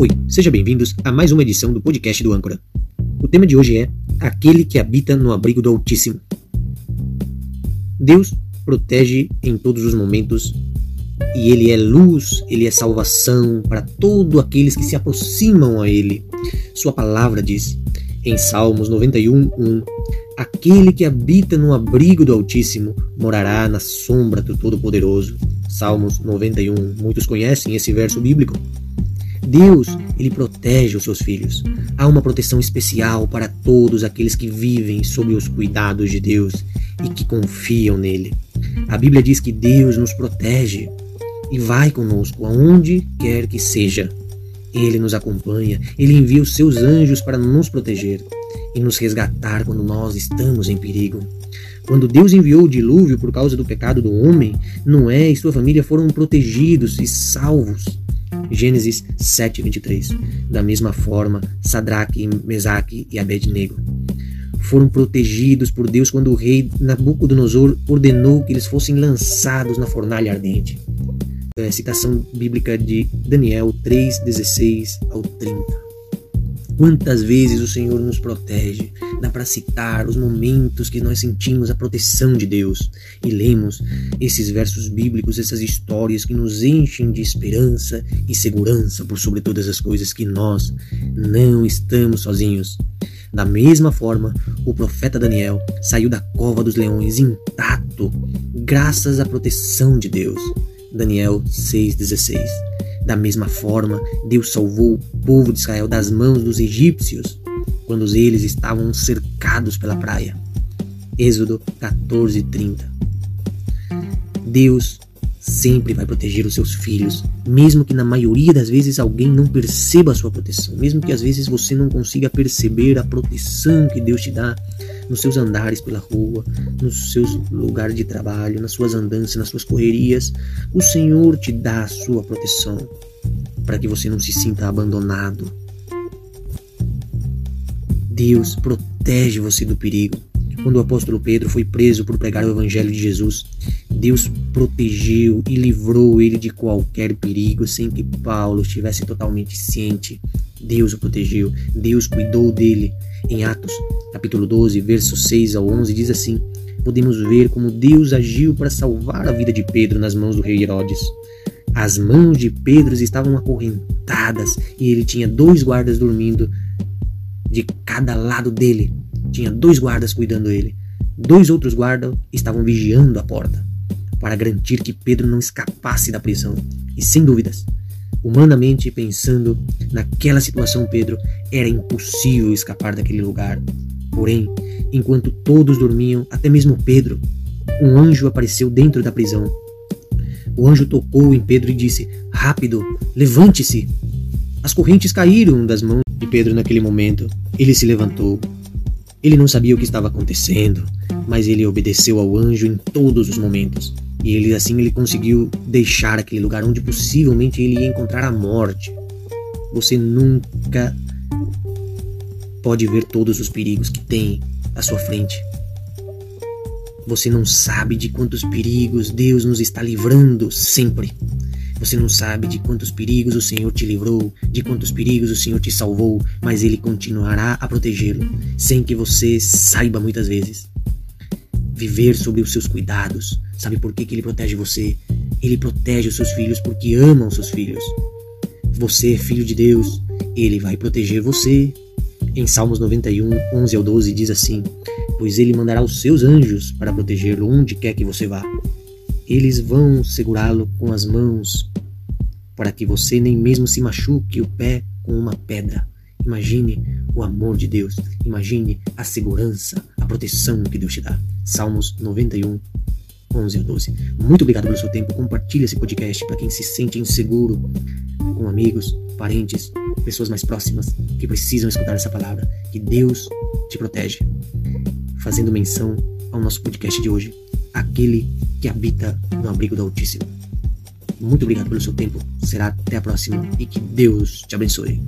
Oi, sejam bem-vindos a mais uma edição do podcast do Âncora. O tema de hoje é Aquele que habita no abrigo do Altíssimo. Deus protege em todos os momentos e Ele é luz, Ele é salvação para todos aqueles que se aproximam a Ele. Sua palavra diz em Salmos 91, 1: Aquele que habita no abrigo do Altíssimo morará na sombra do Todo-Poderoso. Salmos 91. Muitos conhecem esse verso bíblico. Deus, ele protege os seus filhos. Há uma proteção especial para todos aqueles que vivem sob os cuidados de Deus e que confiam nele. A Bíblia diz que Deus nos protege e vai conosco aonde quer que seja. Ele nos acompanha, ele envia os seus anjos para nos proteger e nos resgatar quando nós estamos em perigo. Quando Deus enviou o dilúvio por causa do pecado do homem, Noé e sua família foram protegidos e salvos. Gênesis 7:23. Da mesma forma, Sadraque, Mesaque e Abednego foram protegidos por Deus quando o rei Nabucodonosor ordenou que eles fossem lançados na fornalha ardente. É, citação bíblica de Daniel 3:16 ao 30. Quantas vezes o Senhor nos protege? Dá para citar os momentos que nós sentimos a proteção de Deus e lemos esses versos bíblicos, essas histórias que nos enchem de esperança e segurança por sobre todas as coisas que nós não estamos sozinhos. Da mesma forma, o profeta Daniel saiu da cova dos leões intacto, graças à proteção de Deus. Daniel 6,16 da mesma forma, Deus salvou o povo de Israel das mãos dos egípcios quando eles estavam cercados pela praia. Êxodo 14:30. Deus sempre vai proteger os seus filhos, mesmo que na maioria das vezes alguém não perceba a sua proteção, mesmo que às vezes você não consiga perceber a proteção que Deus te dá nos seus andares pela rua, nos seus lugares de trabalho, nas suas andanças, nas suas correrias, o Senhor te dá a sua proteção para que você não se sinta abandonado. Deus protege você do perigo. Quando o apóstolo Pedro foi preso por pregar o evangelho de Jesus, Deus protegeu e livrou ele de qualquer perigo sem que Paulo estivesse totalmente ciente. Deus o protegeu, Deus cuidou dele. Em Atos, capítulo 12, versos 6 ao 11, diz assim: Podemos ver como Deus agiu para salvar a vida de Pedro nas mãos do rei Herodes. As mãos de Pedro estavam acorrentadas e ele tinha dois guardas dormindo de cada lado dele. Tinha dois guardas cuidando dele. Dois outros guardas estavam vigiando a porta para garantir que Pedro não escapasse da prisão. E sem dúvidas, humanamente pensando naquela situação, Pedro era impossível escapar daquele lugar. Porém, enquanto todos dormiam, até mesmo Pedro, um anjo apareceu dentro da prisão. O anjo tocou em Pedro e disse: Rápido, levante-se. As correntes caíram das mãos de Pedro naquele momento. Ele se levantou. Ele não sabia o que estava acontecendo, mas ele obedeceu ao anjo em todos os momentos. E ele assim ele conseguiu deixar aquele lugar onde possivelmente ele ia encontrar a morte. Você nunca pode ver todos os perigos que tem à sua frente. Você não sabe de quantos perigos Deus nos está livrando sempre. Você não sabe de quantos perigos o Senhor te livrou, de quantos perigos o Senhor te salvou, mas Ele continuará a protegê-lo, sem que você saiba muitas vezes. Viver sob os seus cuidados. Sabe por que, que Ele protege você? Ele protege os seus filhos porque ama os seus filhos. Você é filho de Deus, Ele vai proteger você. Em Salmos 91, 11 ao 12 diz assim: Pois Ele mandará os seus anjos para protegê-lo onde quer que você vá. Eles vão segurá-lo com as mãos para que você nem mesmo se machuque o pé com uma pedra. Imagine o amor de Deus, imagine a segurança, a proteção que Deus te dá. Salmos 91, 11 a 12. Muito obrigado pelo seu tempo. Compartilhe esse podcast para quem se sente inseguro, com amigos, parentes, pessoas mais próximas que precisam escutar essa palavra. Que Deus te protege. Fazendo menção ao nosso podcast de hoje, aquele que habita no abrigo do Altíssimo. Muito obrigado pelo seu tempo. Será até a próxima e que Deus te abençoe.